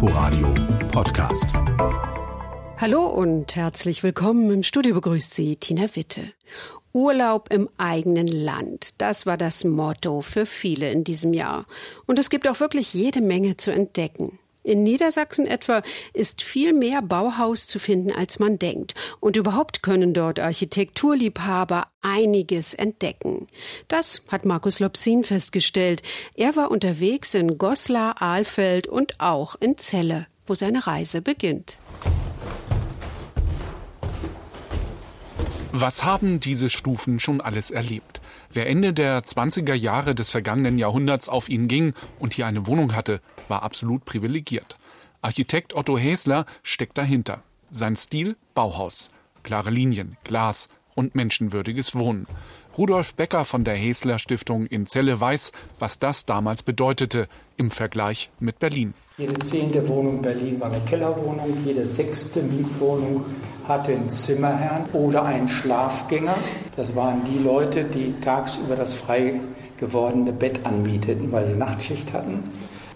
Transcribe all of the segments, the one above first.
Inforadio Podcast. Hallo und herzlich willkommen. Im Studio begrüßt Sie Tina Witte. Urlaub im eigenen Land. Das war das Motto für viele in diesem Jahr. Und es gibt auch wirklich jede Menge zu entdecken. In Niedersachsen etwa ist viel mehr Bauhaus zu finden, als man denkt. Und überhaupt können dort Architekturliebhaber einiges entdecken. Das hat Markus Lopsin festgestellt. Er war unterwegs in Goslar, Ahlfeld und auch in Celle, wo seine Reise beginnt. Was haben diese Stufen schon alles erlebt? Wer Ende der 20er Jahre des vergangenen Jahrhunderts auf ihn ging und hier eine Wohnung hatte, war absolut privilegiert. Architekt Otto Häsler steckt dahinter. Sein Stil Bauhaus. Klare Linien, Glas und menschenwürdiges Wohnen. Rudolf Becker von der Häsler Stiftung in Celle weiß, was das damals bedeutete im Vergleich mit Berlin. Jede zehnte Wohnung in Berlin war eine Kellerwohnung, jede sechste Mietwohnung hatte einen Zimmerherrn oder einen Schlafgänger. Das waren die Leute, die tagsüber das frei gewordene Bett anmieteten, weil sie Nachtschicht hatten.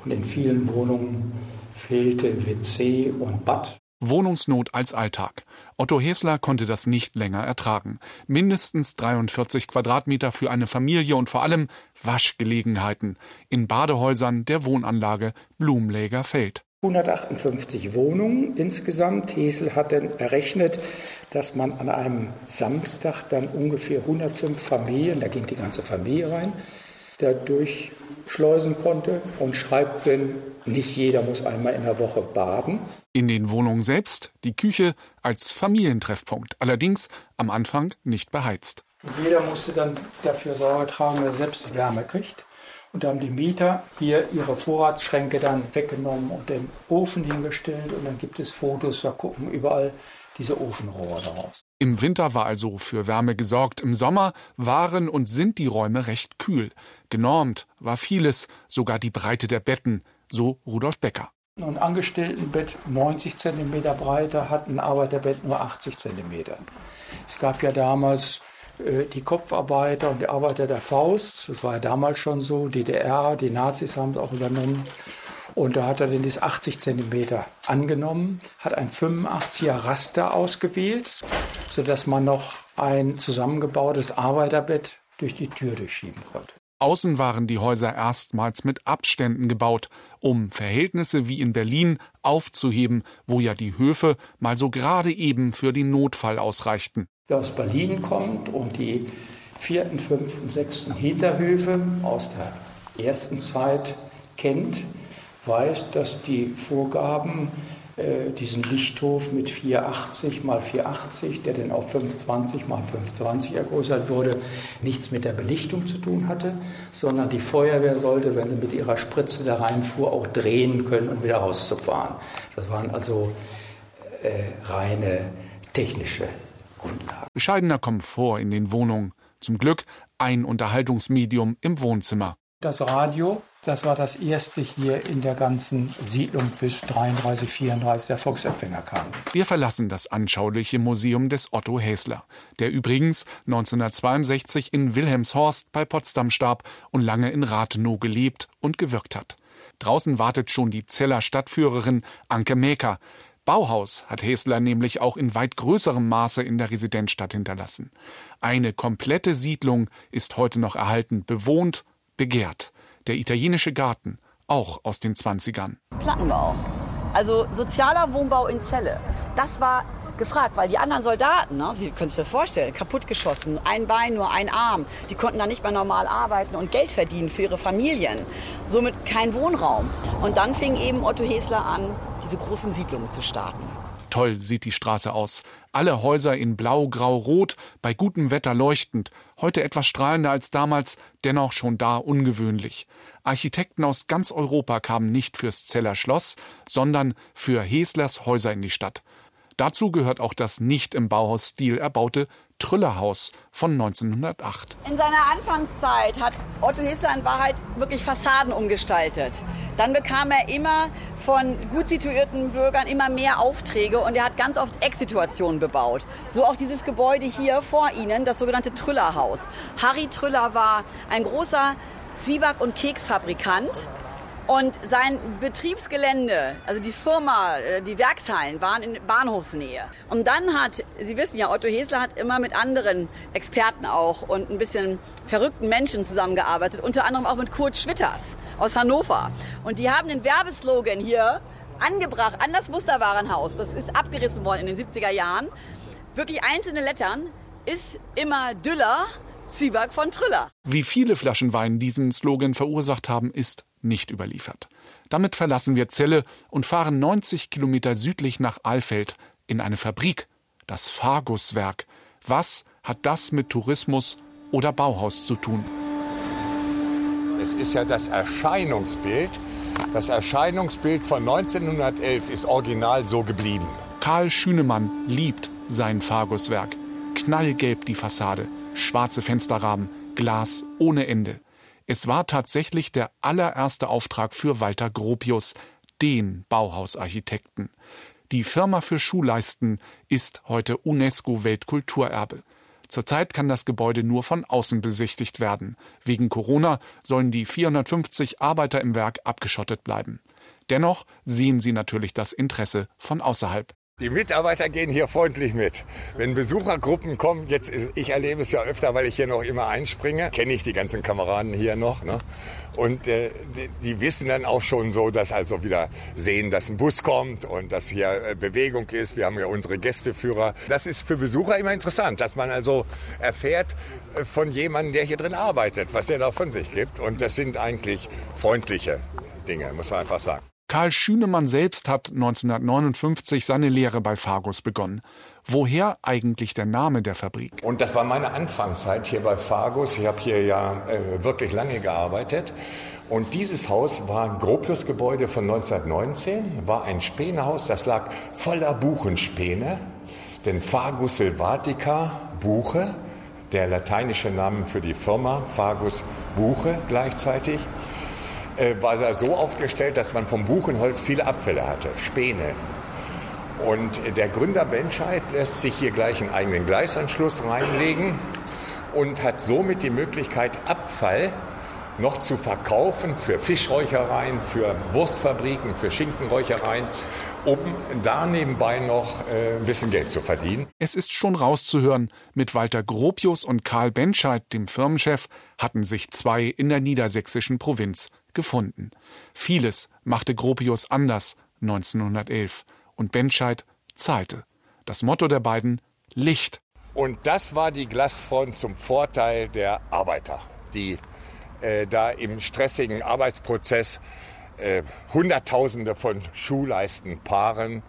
Und in vielen Wohnungen fehlte WC und Bad. Wohnungsnot als Alltag. Otto Hesler konnte das nicht länger ertragen. Mindestens 43 Quadratmeter für eine Familie und vor allem Waschgelegenheiten in Badehäusern der Wohnanlage Blumläger Feld. 158 Wohnungen insgesamt. Hesel hat dann errechnet, dass man an einem Samstag dann ungefähr 105 Familien, da ging die ganze Familie rein, da durchschleusen konnte und schreibt dann, nicht jeder muss einmal in der Woche baden. In den Wohnungen selbst die Küche als Familientreffpunkt, allerdings am Anfang nicht beheizt. Jeder musste dann dafür Sorge tragen, dass er selbst Wärme kriegt. Und da haben die Mieter hier ihre Vorratsschränke dann weggenommen und den Ofen hingestellt. Und dann gibt es Fotos, da gucken überall diese Ofenrohre daraus. Im Winter war also für Wärme gesorgt. Im Sommer waren und sind die Räume recht kühl. Genormt war vieles, sogar die Breite der Betten, so Rudolf Becker. Ein Angestelltenbett 90 cm breiter hat ein Arbeiterbett nur 80 cm. Es gab ja damals äh, die Kopfarbeiter und die Arbeiter der Faust. Das war ja damals schon so. DDR, die Nazis haben es auch übernommen. Und da hat er dann das 80 cm angenommen, hat ein 85er Raster ausgewählt, sodass man noch ein zusammengebautes Arbeiterbett durch die Tür durchschieben konnte. Außen waren die Häuser erstmals mit Abständen gebaut, um Verhältnisse wie in Berlin aufzuheben, wo ja die Höfe mal so gerade eben für den Notfall ausreichten. Wer aus Berlin kommt und die vierten, fünften, sechsten Hinterhöfe aus der ersten Zeit kennt, weiß, dass die Vorgaben äh, diesen Lichthof mit 480 mal 480, der dann auf 520 mal 520 ergrößert wurde, nichts mit der Belichtung zu tun hatte, sondern die Feuerwehr sollte, wenn sie mit ihrer Spritze da reinfuhr, auch drehen können und wieder rauszufahren. Das waren also äh, reine technische Grundlagen. Bescheidener Komfort in den Wohnungen. Zum Glück ein Unterhaltungsmedium im Wohnzimmer. Das Radio das war das erste hier in der ganzen Siedlung bis 33, 34 der Volksempfänger kam. Wir verlassen das anschauliche Museum des Otto Häsler, der übrigens 1962 in Wilhelmshorst bei Potsdam starb und lange in Rathenow gelebt und gewirkt hat. Draußen wartet schon die Zeller Stadtführerin Anke Mäker. Bauhaus hat Häsler nämlich auch in weit größerem Maße in der Residenzstadt hinterlassen. Eine komplette Siedlung ist heute noch erhalten, bewohnt, begehrt der italienische Garten, auch aus den 20ern. Plattenbau, also sozialer Wohnbau in Celle. Das war gefragt, weil die anderen Soldaten, ne, Sie können sich das vorstellen, kaputtgeschossen, ein Bein, nur ein Arm, die konnten da nicht mehr normal arbeiten und Geld verdienen für ihre Familien. Somit kein Wohnraum. Und dann fing eben Otto Hesler an, diese großen Siedlungen zu starten. Toll sieht die Straße aus. Alle Häuser in blau, grau, rot, bei gutem Wetter leuchtend. Heute etwas strahlender als damals, dennoch schon da ungewöhnlich. Architekten aus ganz Europa kamen nicht fürs Zeller Schloss, sondern für Heslers Häuser in die Stadt. Dazu gehört auch das nicht im Bauhausstil erbaute Trüllerhaus von 1908. In seiner Anfangszeit hat Otto Hissler in Wahrheit wirklich Fassaden umgestaltet. Dann bekam er immer von gut situierten Bürgern immer mehr Aufträge und er hat ganz oft Ecksituationen bebaut. So auch dieses Gebäude hier vor Ihnen, das sogenannte Trüllerhaus. Harry Trüller war ein großer Zwieback- und Keksfabrikant Und sein Betriebsgelände, also die Firma, äh, die Werkshallen waren in Bahnhofsnähe. Und dann hat, Sie wissen ja, Otto Hesler hat immer mit anderen Experten auch und ein bisschen verrückten Menschen zusammengearbeitet, unter anderem auch mit Kurt Schwitters aus Hannover. Und die haben den Werbeslogan hier angebracht an das Musterwarenhaus. Das ist abgerissen worden in den 70er Jahren. Wirklich einzelne Lettern ist immer Düller, Zwieback von Trüller. Wie viele Flaschen Wein diesen Slogan verursacht haben, ist nicht überliefert. Damit verlassen wir Celle und fahren 90 Kilometer südlich nach Alfeld in eine Fabrik, das Faguswerk. Was hat das mit Tourismus oder Bauhaus zu tun? Es ist ja das Erscheinungsbild. Das Erscheinungsbild von 1911 ist original so geblieben. Karl Schünemann liebt sein Faguswerk. Knallgelb die Fassade, schwarze Fensterrahmen, Glas ohne Ende. Es war tatsächlich der allererste Auftrag für Walter Gropius, den Bauhausarchitekten. Die Firma für Schuhleisten ist heute UNESCO-Weltkulturerbe. Zurzeit kann das Gebäude nur von außen besichtigt werden. Wegen Corona sollen die 450 Arbeiter im Werk abgeschottet bleiben. Dennoch sehen sie natürlich das Interesse von außerhalb. Die Mitarbeiter gehen hier freundlich mit. Wenn Besuchergruppen kommen, jetzt ich erlebe es ja öfter, weil ich hier noch immer einspringe, kenne ich die ganzen Kameraden hier noch. Ne? Und äh, die, die, wissen dann auch schon so, dass also wieder sehen, dass ein Bus kommt und dass hier äh, Bewegung ist. Wir haben ja unsere Gästeführer. Das ist für Besucher immer interessant, dass man also erfährt äh, von jemandem, der hier drin arbeitet, was er da von sich gibt. Und das sind eigentlich freundliche Dinge, muss man einfach sagen. Karl Schünemann selbst hat 1959 seine Lehre bei Fargus begonnen. Woher eigentlich der Name der Fabrik? Und das war meine Anfangszeit hier bei Fargus. Ich habe hier ja äh, wirklich lange gearbeitet. Und dieses Haus war ein Gropius-Gebäude von 1919, war ein Spänehaus, das lag voller Buchenspäne. Denn Fagus Silvatica, Buche, der lateinische Name für die Firma, Fagus Buche gleichzeitig war er so aufgestellt, dass man vom Buchenholz viele Abfälle hatte, Späne. Und der Gründer Benscheid lässt sich hier gleich einen eigenen Gleisanschluss reinlegen und hat somit die Möglichkeit, Abfall noch zu verkaufen für Fischräuchereien, für Wurstfabriken, für Schinkenräuchereien, um da nebenbei noch äh, ein bisschen Geld zu verdienen. Es ist schon rauszuhören, mit Walter Gropius und Karl Benscheid, dem Firmenchef, hatten sich zwei in der niedersächsischen Provinz gefunden. Vieles machte Gropius anders 1911 und Benscheid zahlte. Das Motto der beiden Licht. Und das war die Glasfront zum Vorteil der Arbeiter, die äh, da im stressigen Arbeitsprozess äh, Hunderttausende von Schuhleistenpaaren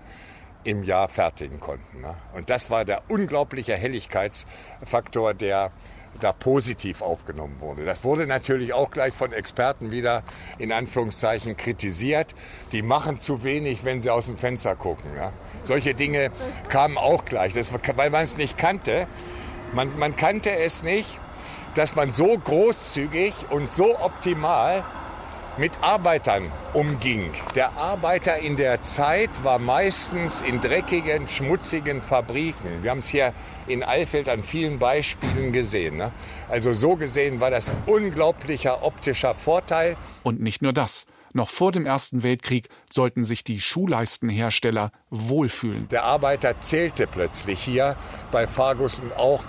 im Jahr fertigen konnten. Ne? Und das war der unglaubliche Helligkeitsfaktor, der da positiv aufgenommen wurde. Das wurde natürlich auch gleich von Experten wieder in Anführungszeichen kritisiert. Die machen zu wenig, wenn sie aus dem Fenster gucken. Ja. Solche Dinge kamen auch gleich, das, weil man es nicht kannte. Man, man kannte es nicht, dass man so großzügig und so optimal mit Arbeitern umging. Der Arbeiter in der Zeit war meistens in dreckigen, schmutzigen Fabriken. Wir haben es hier in Eifeld an vielen Beispielen gesehen. Ne? Also so gesehen war das unglaublicher optischer Vorteil. Und nicht nur das. Noch vor dem Ersten Weltkrieg sollten sich die Schuhleistenhersteller wohlfühlen. Der Arbeiter zählte plötzlich hier bei Fargussen auch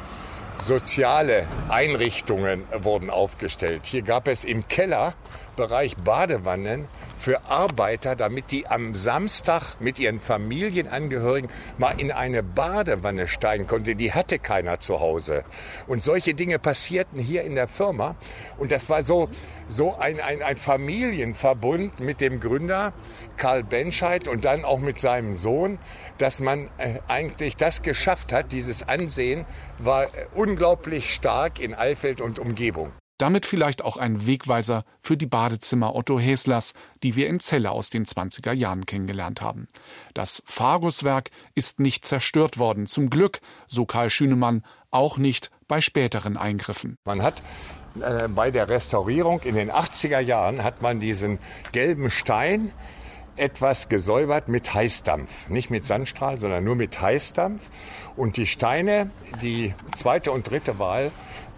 soziale Einrichtungen wurden aufgestellt. Hier gab es im Kellerbereich Badewannen für Arbeiter, damit die am Samstag mit ihren Familienangehörigen mal in eine Badewanne steigen konnten. Die hatte keiner zu Hause. Und solche Dinge passierten hier in der Firma. Und das war so, so ein, ein, ein Familienverbund mit dem Gründer Karl Benscheid und dann auch mit seinem Sohn, dass man äh, eigentlich das geschafft hat. Dieses Ansehen war äh, unglaublich stark in Alfeld und Umgebung. Damit vielleicht auch ein Wegweiser für die Badezimmer Otto Häslers, die wir in Celle aus den 20er Jahren kennengelernt haben. Das Farguswerk ist nicht zerstört worden, zum Glück, so Karl Schünemann, auch nicht bei späteren Eingriffen. Man hat äh, bei der Restaurierung in den 80er Jahren hat man diesen gelben Stein etwas gesäubert mit Heißdampf. Nicht mit Sandstrahl, sondern nur mit Heißdampf. Und die Steine, die zweite und dritte Wahl,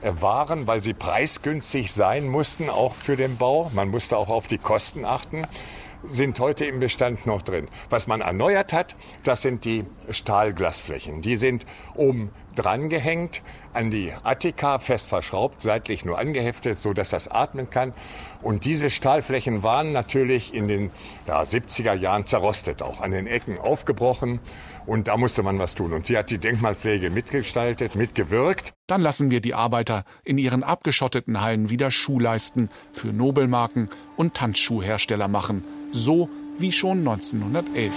äh, waren, weil sie preisgünstig sein mussten, auch für den Bau. Man musste auch auf die Kosten achten sind heute im Bestand noch drin. Was man erneuert hat, das sind die Stahlglasflächen. Die sind oben dran gehängt, an die Attika fest verschraubt, seitlich nur angeheftet, so dass das atmen kann. Und diese Stahlflächen waren natürlich in den ja, 70er Jahren zerrostet, auch an den Ecken aufgebrochen. Und da musste man was tun. Und hier hat die Denkmalpflege mitgestaltet, mitgewirkt. Dann lassen wir die Arbeiter in ihren abgeschotteten Hallen wieder Schuhleisten für Nobelmarken und Tanzschuhhersteller machen. So wie schon 1911.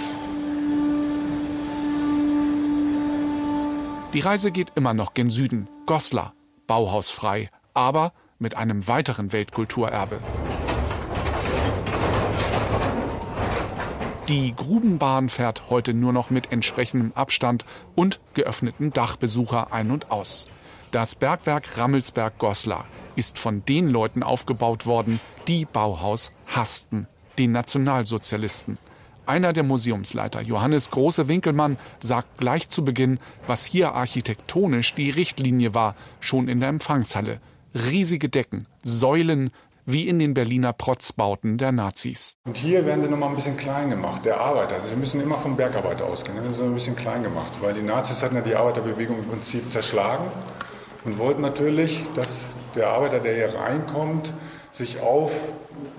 Die Reise geht immer noch gen Süden, Goslar, bauhausfrei, aber mit einem weiteren Weltkulturerbe. Die Grubenbahn fährt heute nur noch mit entsprechendem Abstand und geöffnetem Dachbesucher ein und aus. Das Bergwerk Rammelsberg-Goslar ist von den Leuten aufgebaut worden, die Bauhaus hassten, den Nationalsozialisten. Einer der Museumsleiter, Johannes Große-Winkelmann, sagt gleich zu Beginn, was hier architektonisch die Richtlinie war, schon in der Empfangshalle. Riesige Decken, Säulen, wie in den Berliner Protzbauten der Nazis. Und hier werden sie nochmal ein bisschen klein gemacht, der Arbeiter. Sie müssen immer vom Bergarbeiter ausgehen, werden sie ein bisschen klein gemacht, weil die Nazis hatten ja die Arbeiterbewegung im Prinzip zerschlagen und wollten natürlich, dass der Arbeiter, der hier reinkommt, sich auf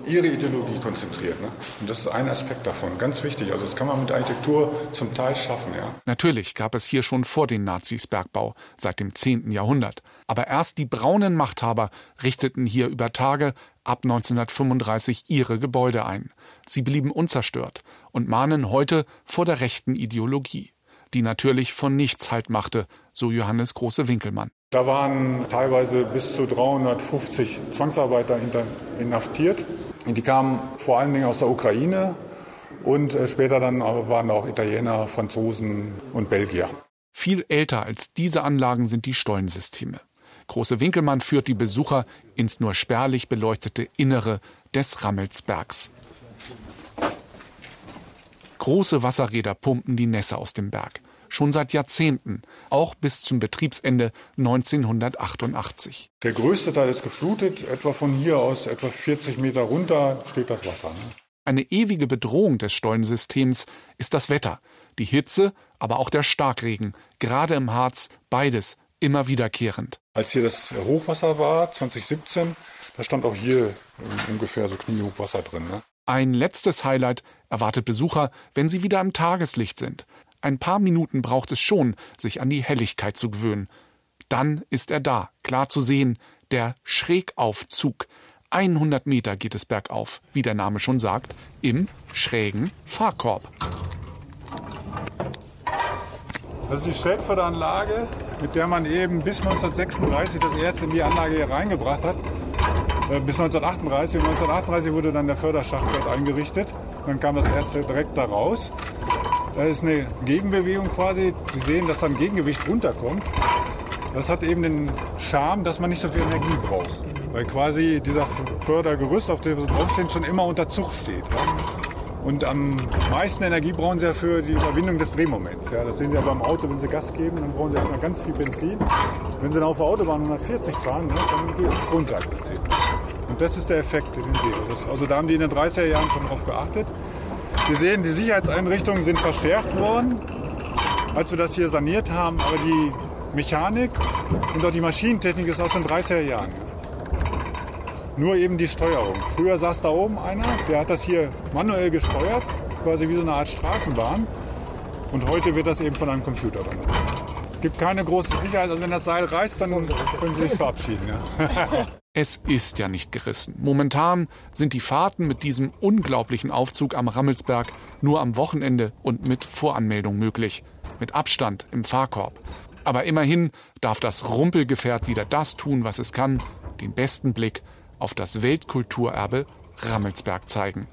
ihre Ideologie konzentriert. Ne? Und das ist ein Aspekt davon, ganz wichtig. Also das kann man mit Architektur zum Teil schaffen. Ja? Natürlich gab es hier schon vor den Nazis Bergbau, seit dem 10. Jahrhundert. Aber erst die braunen Machthaber richteten hier über Tage ab 1935 ihre Gebäude ein. Sie blieben unzerstört und mahnen heute vor der rechten Ideologie, die natürlich von nichts Halt machte, so Johannes Große Winkelmann. Da waren teilweise bis zu 350 Zwangsarbeiter inhaftiert. Die kamen vor allen Dingen aus der Ukraine und äh, später dann waren auch Italiener, Franzosen und Belgier. Viel älter als diese Anlagen sind die Stollensysteme. Große Winkelmann führt die Besucher ins nur spärlich beleuchtete Innere des Rammelsbergs. Große Wasserräder pumpen die Nässe aus dem Berg schon seit Jahrzehnten, auch bis zum Betriebsende 1988. Der größte Teil ist geflutet, etwa von hier aus, etwa 40 Meter runter steht das Wasser. Ne? Eine ewige Bedrohung des Stollensystems ist das Wetter, die Hitze, aber auch der Starkregen, gerade im Harz, beides immer wiederkehrend. Als hier das Hochwasser war, 2017, da stand auch hier ungefähr so Kniehochwasser drin. Ne? Ein letztes Highlight erwartet Besucher, wenn sie wieder im Tageslicht sind. Ein paar Minuten braucht es schon, sich an die Helligkeit zu gewöhnen. Dann ist er da, klar zu sehen, der Schrägaufzug. 100 Meter geht es bergauf, wie der Name schon sagt, im schrägen Fahrkorb. Das ist die Schrägförderanlage, mit der man eben bis 1936 das Erz in die Anlage hier reingebracht hat. Äh, bis 1938. Und 1938 wurde dann der Förderschacht dort eingerichtet. Dann kam das Erz direkt da raus. Da ist eine Gegenbewegung quasi. Sie sehen, dass dann Gegengewicht runterkommt. Das hat eben den Charme, dass man nicht so viel Energie braucht. Weil quasi dieser Fördergerüst, auf dem wir draufstehen, schon immer unter Zug steht. Und am meisten Energie brauchen sie ja für die Überwindung des Drehmoments. Ja, das sehen Sie ja beim Auto, wenn Sie Gas geben, dann brauchen Sie erstmal ganz viel Benzin. Wenn Sie dann auf der Autobahn 140 fahren, ne, dann geht es runter. Und das ist der Effekt, den Sie. also da haben die in den 30er Jahren schon drauf geachtet. Wir sehen, die Sicherheitseinrichtungen sind verschärft worden, als wir das hier saniert haben. Aber die Mechanik und auch die Maschinentechnik ist aus den 30er Jahren. Nur eben die Steuerung. Früher saß da oben einer, der hat das hier manuell gesteuert, quasi wie so eine Art Straßenbahn. Und heute wird das eben von einem Computer gemacht. Es gibt keine große Sicherheit. Also wenn das Seil reißt, dann können Sie sich verabschieden. Ja. Es ist ja nicht gerissen. Momentan sind die Fahrten mit diesem unglaublichen Aufzug am Rammelsberg nur am Wochenende und mit Voranmeldung möglich. Mit Abstand im Fahrkorb. Aber immerhin darf das Rumpelgefährt wieder das tun, was es kann, den besten Blick auf das Weltkulturerbe Rammelsberg zeigen.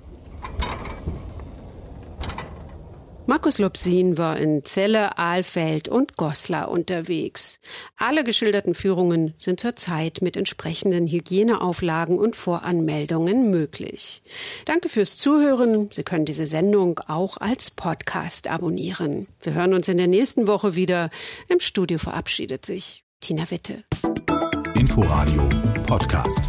Markus Lobsin war in Celle, Ahlfeld und Goslar unterwegs. Alle geschilderten Führungen sind zurzeit mit entsprechenden Hygieneauflagen und Voranmeldungen möglich. Danke fürs Zuhören. Sie können diese Sendung auch als Podcast abonnieren. Wir hören uns in der nächsten Woche wieder. Im Studio verabschiedet sich Tina Witte. Inforadio Podcast.